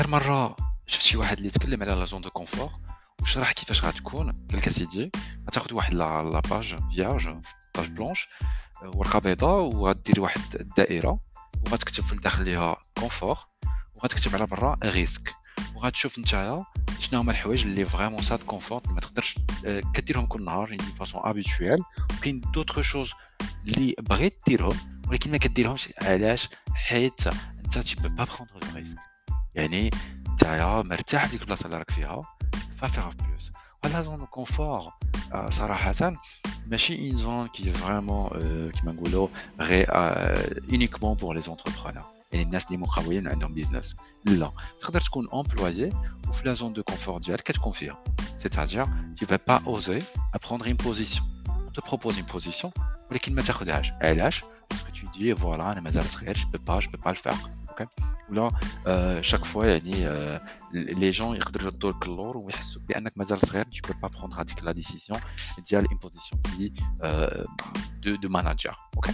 آخر مرة شفت شي واحد اللي يتكلم على لا زون دو كونفور وشرح كيفاش غتكون قال لك اسيدي غتاخد واحد لا باج فياج باج بلونش ورقة بيضاء وغدير واحد الدائرة وغتكتب في الداخل ليها كونفور وغتكتب على برا ريسك وغتشوف نتايا شنو هما الحوايج اللي فريمون ساد كونفورت ما تقدرش آه، كديرهم كل نهار دي فاسون ابيتويل وكاين دوطخ شوز اللي بغيت ديرهم ولكن ما كديرهمش علاش؟ حيت أنت تي با بروندر ريسك يعني نتايا مرتاح ديك البلاصه اللي راك فيها فا فيغ بلوس ولا زون كونفور صراحه ماشي اون زون كي فريمون كيما نقولوا غير اونيكمون بور لي زونتربرونور يعني الناس اللي مقاولين عندهم بيزنس لا تقدر تكون امبلويي وفي لا زون دو كونفور ديالك كتكون فيها c'est-à-dire tu vas pas oser à prendre une position on te propose une position ولكن ما تاخذهاش علاش parce que tu dis voilà انا مازال صغير je peux pas je peux pas le faire اوكي ولا chaque fois يعني les gens يقدروا يردوا لك اللور ويحسوا بانك مازال صغير tu peux pas prendre هذيك لا ديسيسيون ديال une position qui de de manager اوكي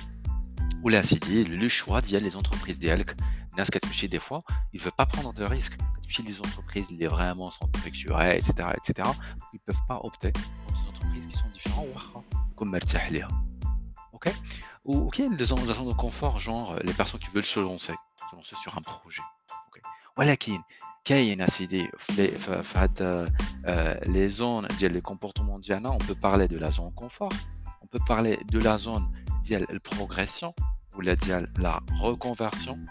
ولا سيدي لو شوا ديال لي زونتربريز ديالك الناس كتمشي دي فوا il veut pas prendre de risque كتمشي لي زونتربريز اللي vraiment sont structurées etc etc ils peuvent pas opter pour des entreprises qui sont différentes واخا يكون مرتاح ليها اوكي وكاين لي زون دو كونفور جونغ لي بيرسون كي veulent se lancer se lancer sur un projet اوكي ولكن كاين اسيدي في هاد لي زون ديال لي كومبورتمون ديالنا on peut parler de la zone confort on peut parler de la zone ديال البروغريسيون ولا ديال لا ريكونفيرسيون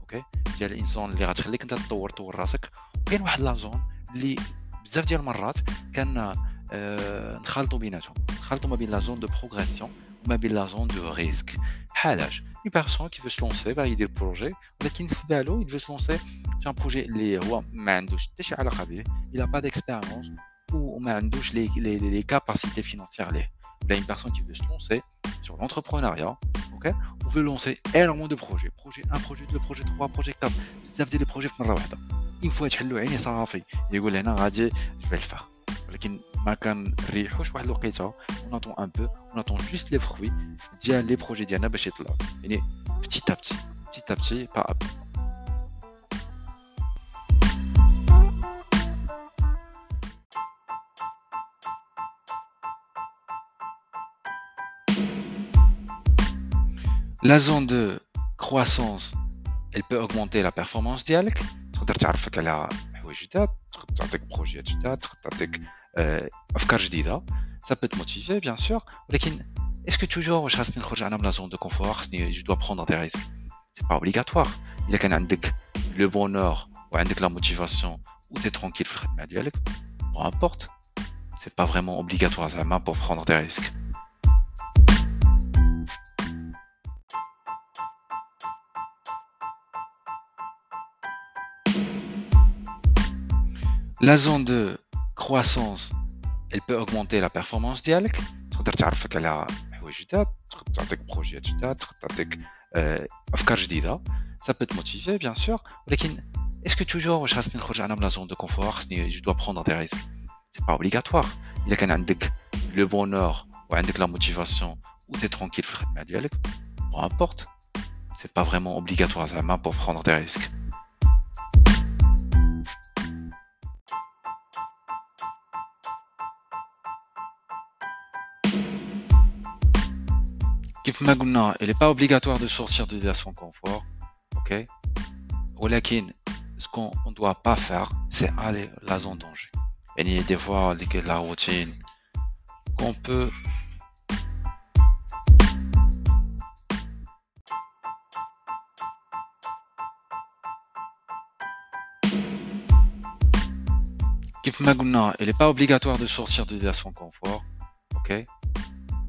اوكي ديال الانسان اللي غتخليك انت تطور طور راسك وكاين واحد لا زون اللي بزاف ديال المرات كان آه نخلطوا بيناتهم نخلطوا ما بين لا زون دو بروغريسيون وما بين لا زون دو ريسك بحالاش une personne qui veut se lancer vers l'idée de projet, mais qui il veut se lancer sur un projet, les il n'a pas d'expérience ou les, les, les capacités financières. Il a une personne qui veut se lancer sur l'entrepreneuriat, ok? On veut lancer énormément de projets, projet 1, projet 2, projet 3, projet 4, ça veut dire les projets. Il faut être le et ça va faire. Il dit, je vais le faire. ولكن ما كنريحوش واحد الوقيته وناطون ان بو وناطون جوست لي فروي ديال لي بروجي ديالنا باش يطلعوا يعني بتي بتي بتي بتي با اب La zone de croissance, elle peut augmenter la performance ديالك تقدر تعرفك على حوايج جداد تقدر تعطيك بروجيات جداد تقدر تعطيك افكار جديده ça peut te motiver bien sûr ولكن est-ce que toujours واش خاصني نخرج انا من لا زون دو كونفور خاصني je dois prendre des risques c'est pas obligatoire الا كان عندك لو بونور وعندك لا موتيفاسيون و تي ترونكيل في الخدمه ديالك peu importe c'est pas vraiment obligatoire زعما pour prendre des risques La zone de croissance, elle peut augmenter la performance ديالك تقدر تعرفك على حوايج جداد تقدر تعطيك بروجيات جداد تقدر تعطيك افكار جديده ça peut te motiver bien sûr ولكن est-ce que toujours واش خاصني نخرج انا من لا زون دو كونفور خاصني je dois prendre des risques c'est pas obligatoire الا كان عندك لو بونور وعندك لا موتيفاسيون و تي ترونكيل في الخدمه ديالك peu importe c'est pas vraiment obligatoire زعما pour prendre des risques كيف ما قلنا il est pas obligatoire de sortir de son confort ok ولكن ce qu'on ne doit pas faire c'est aller la zone danger يعني des fois la routine qu'on peut كيف ما قلنا il est pas obligatoire de sortir de son confort ok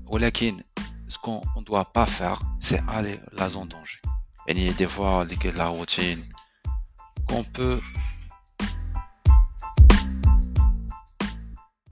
ولكن ce qu'on ne doit pas faire, c'est aller la zone danger. Et des fois, la routine qu'on peut